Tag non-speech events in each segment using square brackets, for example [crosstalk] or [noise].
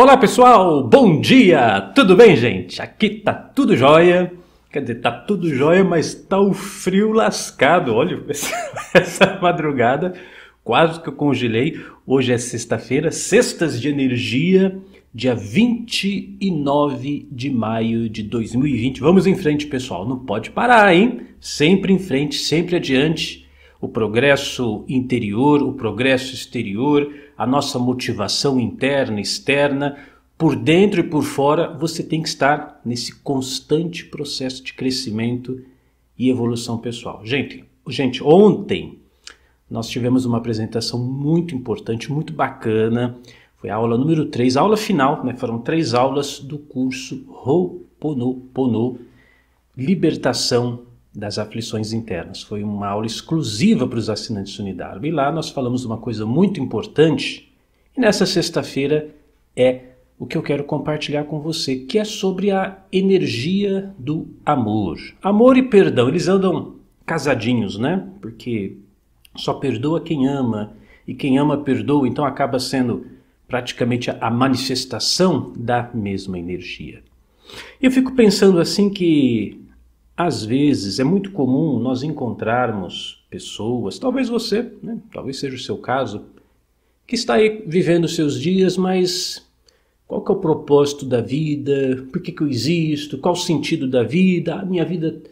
Olá pessoal, bom dia! Tudo bem, gente? Aqui tá tudo jóia. Quer dizer, tá tudo jóia, mas tá o frio lascado. Olha, [laughs] essa madrugada quase que eu congelei. Hoje é sexta-feira, sextas de energia, dia 29 de maio de 2020. Vamos em frente, pessoal. Não pode parar, hein? Sempre em frente, sempre adiante. O progresso interior, o progresso exterior, a nossa motivação interna, externa, por dentro e por fora, você tem que estar nesse constante processo de crescimento e evolução pessoal. Gente, gente, ontem nós tivemos uma apresentação muito importante, muito bacana. Foi a aula número 3, aula final, né? Foram três aulas do curso Ho'oponopono, Libertação das Aflições Internas. Foi uma aula exclusiva para os assinantes Unidarma. E lá nós falamos uma coisa muito importante. E nessa sexta-feira é o que eu quero compartilhar com você, que é sobre a energia do amor. Amor e perdão, eles andam casadinhos, né? Porque só perdoa quem ama, e quem ama perdoa, então acaba sendo praticamente a manifestação da mesma energia. Eu fico pensando assim que às vezes é muito comum nós encontrarmos pessoas, talvez você, né? talvez seja o seu caso, que está aí vivendo seus dias, mas qual que é o propósito da vida? Por que, que eu existo? Qual o sentido da vida? A minha vida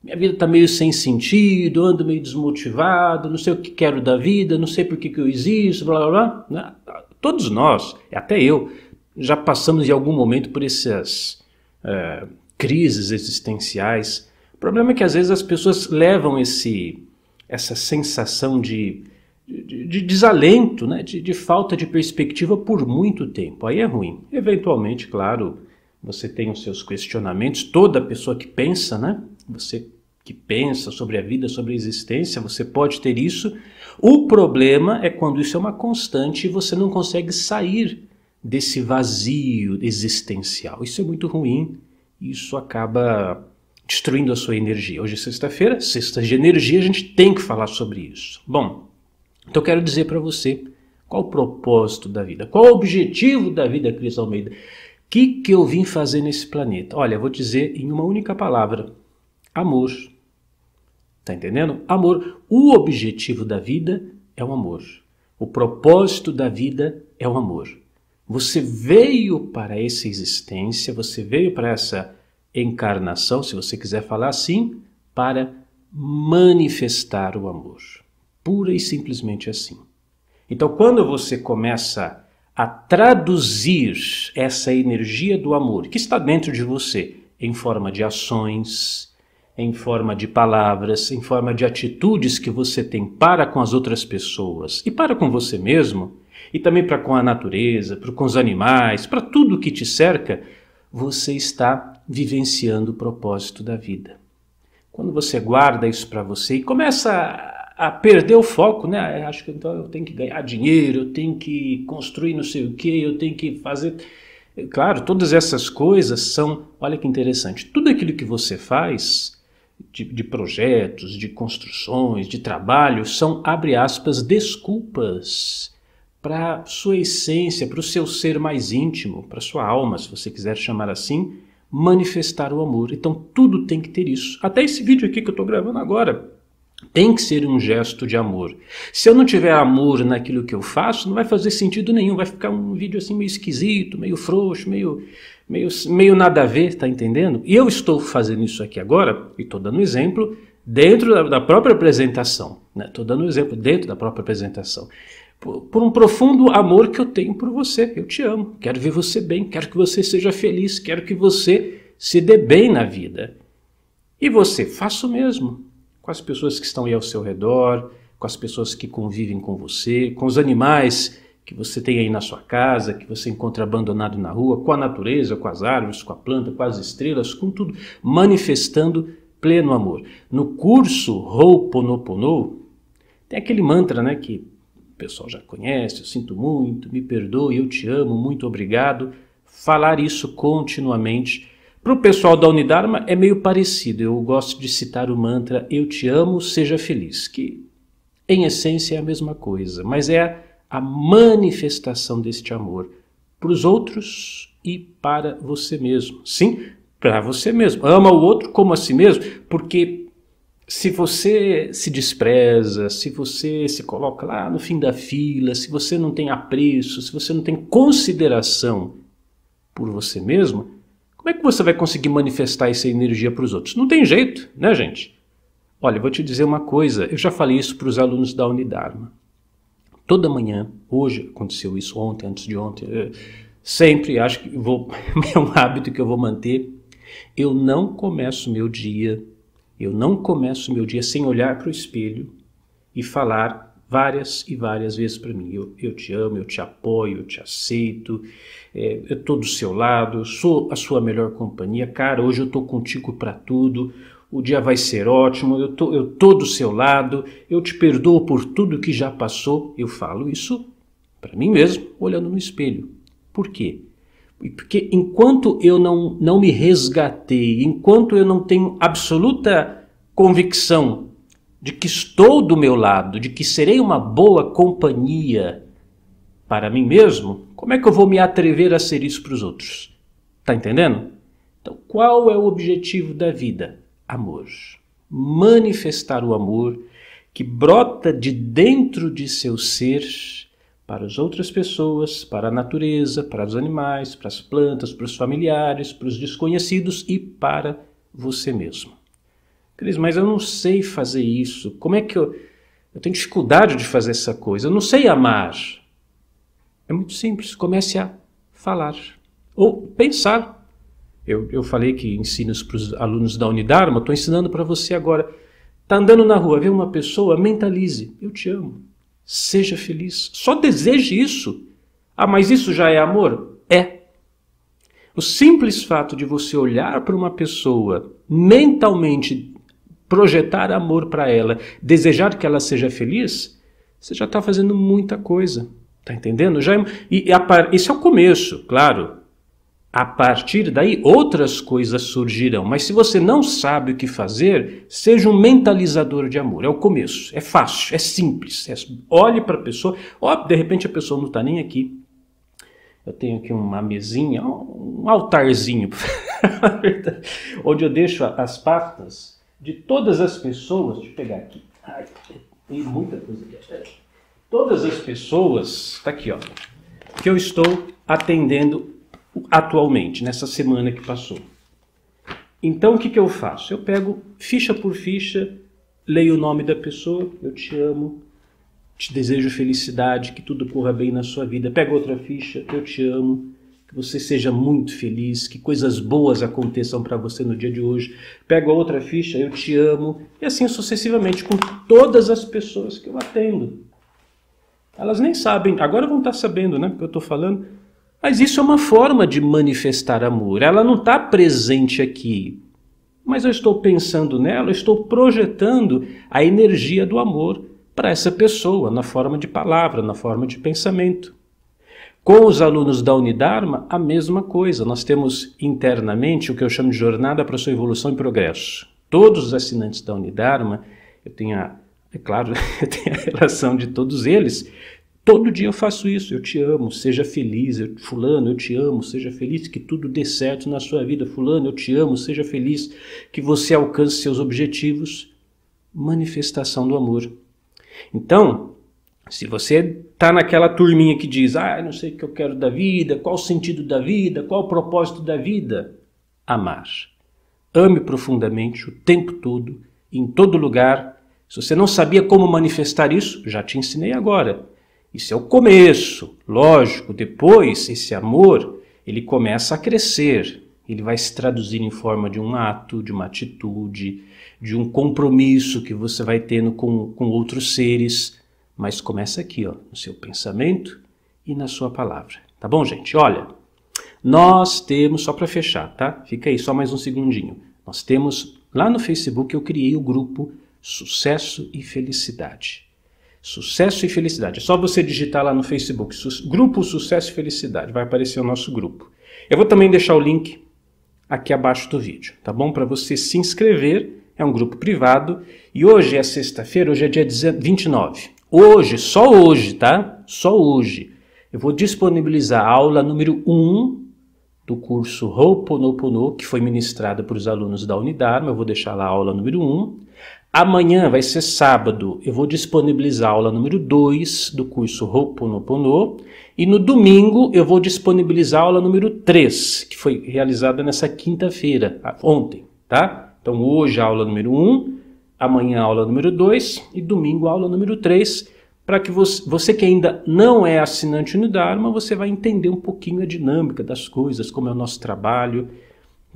minha vida está meio sem sentido, ando meio desmotivado, não sei o que quero da vida, não sei por que, que eu existo, blá blá blá. Né? Todos nós, até eu, já passamos em algum momento por essas uh, crises existenciais. O problema é que às vezes as pessoas levam esse, essa sensação de, de, de desalento, né? De, de falta de perspectiva por muito tempo. Aí é ruim. Eventualmente, claro, você tem os seus questionamentos, toda pessoa que pensa, né? Você que pensa sobre a vida, sobre a existência, você pode ter isso. O problema é quando isso é uma constante e você não consegue sair desse vazio existencial. Isso é muito ruim. Isso acaba destruindo a sua energia. Hoje é sexta-feira, sexta de energia, a gente tem que falar sobre isso. Bom, então eu quero dizer para você qual o propósito da vida, qual o objetivo da vida, Cris Almeida. O que, que eu vim fazer nesse planeta? Olha, vou dizer em uma única palavra: amor. Tá entendendo? Amor. O objetivo da vida é o amor. O propósito da vida é o amor. Você veio para essa existência, você veio para essa encarnação, se você quiser falar assim, para manifestar o amor. Pura e simplesmente assim. Então, quando você começa a traduzir essa energia do amor que está dentro de você em forma de ações, em forma de palavras, em forma de atitudes que você tem para com as outras pessoas e para com você mesmo, e também para com a natureza, para com os animais, para tudo que te cerca, você está vivenciando o propósito da vida. Quando você guarda isso para você e começa a, perder o foco, né? Acho que então eu tenho que ganhar dinheiro, eu tenho que construir não sei o que, eu tenho que fazer. Claro, todas essas coisas são, olha que interessante, tudo aquilo que você faz de, de, projetos, de construções, de trabalho, são, abre aspas, desculpas para sua essência, para o seu ser mais íntimo, para sua alma, se você quiser chamar assim, manifestar o amor. Então tudo tem que ter isso. Até esse vídeo aqui que eu estou gravando agora tem que ser um gesto de amor. Se eu não tiver amor naquilo que eu faço, não vai fazer sentido nenhum, vai ficar um vídeo assim meio esquisito, meio frouxo, meio meio, meio nada a ver, tá entendendo? E eu estou fazendo isso aqui agora, e estou dando exemplo, dentro da, da própria apresentação. Estou né? dando exemplo dentro da própria apresentação. Por, um profundo amor que eu tenho por você. Eu te amo, quero ver você bem, quero que você seja feliz, quero que você se dê bem na vida. E você, faça o mesmo com as pessoas que estão aí ao seu redor, com as pessoas que convivem com você, com os animais que você tem aí na sua casa, que você encontra abandonado na rua, com a natureza, com as árvores, com a planta, com as estrelas, com tudo, manifestando pleno amor. No curso Ho'oponopono, tem aquele mantra, né, que pessoal já conhece, eu sinto muito, me perdoe, eu te amo, muito obrigado. Falar isso continuamente. Para o pessoal da Unidarma é meio parecido. Eu gosto de citar o mantra Eu te amo, seja feliz, que em essência é a mesma coisa, mas é a manifestação deste amor para os outros e para você mesmo. Sim, para você mesmo. Ama o outro como a si mesmo, porque se você se despreza, se você se coloca lá no fim da fila, se você não tem apreço, se você não tem consideração por você mesmo, como é que você vai conseguir manifestar essa energia para os outros? Não tem jeito, né, gente? Olha, vou te dizer uma coisa, eu já falei isso para os alunos da Unidarma. Toda manhã, hoje aconteceu isso ontem, antes de ontem, sempre acho que vou, [laughs] é um hábito que eu vou manter. Eu não começo meu dia eu não começo meu dia sem olhar para o espelho e falar várias e várias vezes para mim: eu, eu, te amo, eu te apoio, eu te aceito, é, eu estou do seu lado, sou a sua melhor companhia. Cara, hoje eu estou contigo para tudo, o dia vai ser ótimo, eu tô, eu tô do seu lado, eu te perdoo por tudo que já passou. Eu falo isso para mim mesmo, olhando no espelho. Por quê? Porque enquanto eu não, não me resgatei, enquanto eu não tenho absoluta convicção de que estou do meu lado, de que serei uma boa companhia para mim mesmo, como é que eu vou me atrever a ser isso para os outros? Tá entendendo? Então, qual é o objetivo da vida? Amor. Manifestar o amor que brota de dentro de seu ser para as outras pessoas, para a natureza, para os animais, para as plantas, para os familiares, para os desconhecidos e para você mesmo. Cris, mas eu não sei fazer isso. Como é que eu. Eu tenho dificuldade de fazer essa coisa. Eu não sei amar. É muito simples. Comece a falar. Ou pensar. Eu, eu falei que ensino isso para os alunos da Unidarma, estou ensinando para você agora. Está andando na rua, vê uma pessoa, mentalize. Eu te amo. Seja feliz. Só deseje isso. Ah, mas isso já é amor? É. O simples fato de você olhar para uma pessoa, mentalmente projetar amor para ela, desejar que ela seja feliz, você já está fazendo muita coisa. Tá entendendo? Já, é, e, e, esse é o começo, claro. A partir daí, outras coisas surgirão. Mas se você não sabe o que fazer, seja um mentalizador de amor. É o começo. É fácil, é simples. É, olhe para a pessoa. Ó, de repente a pessoa não está nem aqui. Eu tenho aqui uma mesinha, um altarzinho, [laughs] onde eu deixo as patas de todas as pessoas. Deixa eu pegar aqui. Ai, tem muita coisa aqui. Todas as pessoas, está aqui, ó, que eu estou atendendo atualmente, nessa semana que passou. Então o que, que eu faço? Eu pego ficha por ficha, leio o nome da pessoa, eu te amo, te desejo felicidade, que tudo corra bem na sua vida. Pego outra ficha, eu te amo, que você seja muito feliz, que coisas boas aconteçam para você no dia de hoje. Pego outra ficha, eu te amo, e assim sucessivamente com todas as pessoas que eu atendo. Elas nem sabem, agora vão estar sabendo, né, que eu estou falando mas isso é uma forma de manifestar amor. Ela não está presente aqui. Mas eu estou pensando nela, eu estou projetando a energia do amor para essa pessoa, na forma de palavra, na forma de pensamento. Com os alunos da Unidarma, a mesma coisa. Nós temos internamente o que eu chamo de jornada para a sua evolução e progresso. Todos os assinantes da Unidarma, eu tenho a, é claro, [laughs] eu tenho a relação de todos eles, Todo dia eu faço isso, eu te amo, seja feliz, eu, fulano, eu te amo, seja feliz, que tudo dê certo na sua vida, fulano, eu te amo, seja feliz, que você alcance seus objetivos. Manifestação do amor. Então, se você está naquela turminha que diz, ah, não sei o que eu quero da vida, qual o sentido da vida, qual o propósito da vida, amar. Ame profundamente o tempo todo, em todo lugar. Se você não sabia como manifestar isso, já te ensinei agora isso é o começo, lógico. Depois, esse amor, ele começa a crescer. Ele vai se traduzir em forma de um ato, de uma atitude, de um compromisso que você vai tendo com, com outros seres. Mas começa aqui, ó, no seu pensamento e na sua palavra. Tá bom, gente? Olha, nós temos, só para fechar, tá? Fica aí só mais um segundinho. Nós temos, lá no Facebook, eu criei o grupo Sucesso e Felicidade. Sucesso e Felicidade. É só você digitar lá no Facebook, Grupo Sucesso e Felicidade, vai aparecer o nosso grupo. Eu vou também deixar o link aqui abaixo do vídeo, tá bom? Para você se inscrever, é um grupo privado. E hoje é sexta-feira, hoje é dia 29. Hoje, só hoje, tá? Só hoje. eu vou disponibilizar a aula número 1 do curso Ho'oponopono, que foi ministrada para os alunos da Unidarma. Eu vou deixar lá a aula número 1. Amanhã vai ser sábado, eu vou disponibilizar a aula número 2 do curso Ho'oponopono. E no domingo eu vou disponibilizar a aula número 3, que foi realizada nessa quinta-feira, ontem, tá? Então hoje a aula número 1, amanhã a aula número 2 e domingo a aula número 3 para que você, você, que ainda não é assinante no Dharma, você vai entender um pouquinho a dinâmica das coisas, como é o nosso trabalho,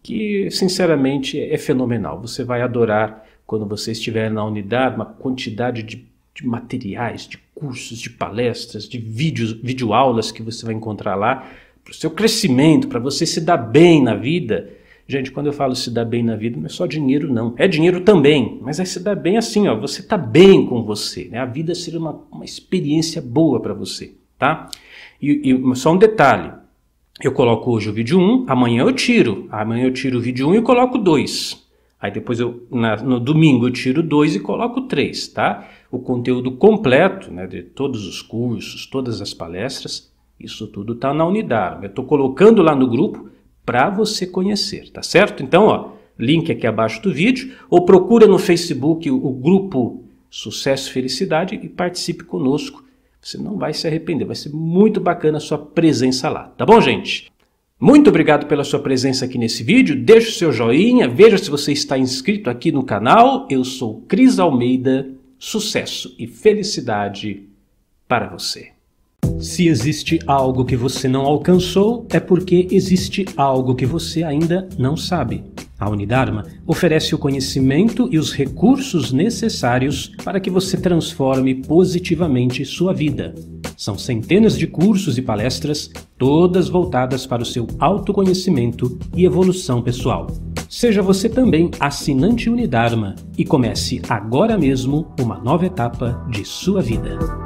que sinceramente é fenomenal. Você vai adorar quando você estiver na unidade, uma quantidade de, de materiais, de cursos, de palestras, de vídeos, videoaulas que você vai encontrar lá, para o seu crescimento, para você se dar bem na vida. Gente, quando eu falo se dar bem na vida, não é só dinheiro, não. É dinheiro também, mas é se dar bem assim, ó. Você tá bem com você, né? A vida seria uma, uma experiência boa para você, tá? E, e, só um detalhe. Eu coloco hoje o vídeo 1, amanhã eu tiro. Amanhã eu tiro o vídeo 1 e coloco 2. Aí depois eu, na, no domingo eu tiro 2 e coloco 3, tá? O conteúdo completo, né, de todos os cursos, todas as palestras, isso tudo está na unidade. Eu estou colocando lá no grupo para você conhecer, tá certo? Então, ó, link aqui abaixo do vídeo, ou procura no Facebook o, o grupo Sucesso e Felicidade e participe conosco. Você não vai se arrepender, vai ser muito bacana a sua presença lá, tá bom, gente? Muito obrigado pela sua presença aqui nesse vídeo. Deixe o seu joinha, veja se você está inscrito aqui no canal. Eu sou Cris Almeida. Sucesso e felicidade para você. Se existe algo que você não alcançou, é porque existe algo que você ainda não sabe. A Unidarma oferece o conhecimento e os recursos necessários para que você transforme positivamente sua vida. São centenas de cursos e palestras, todas voltadas para o seu autoconhecimento e evolução pessoal. Seja você também assinante Unidarma e comece agora mesmo uma nova etapa de sua vida.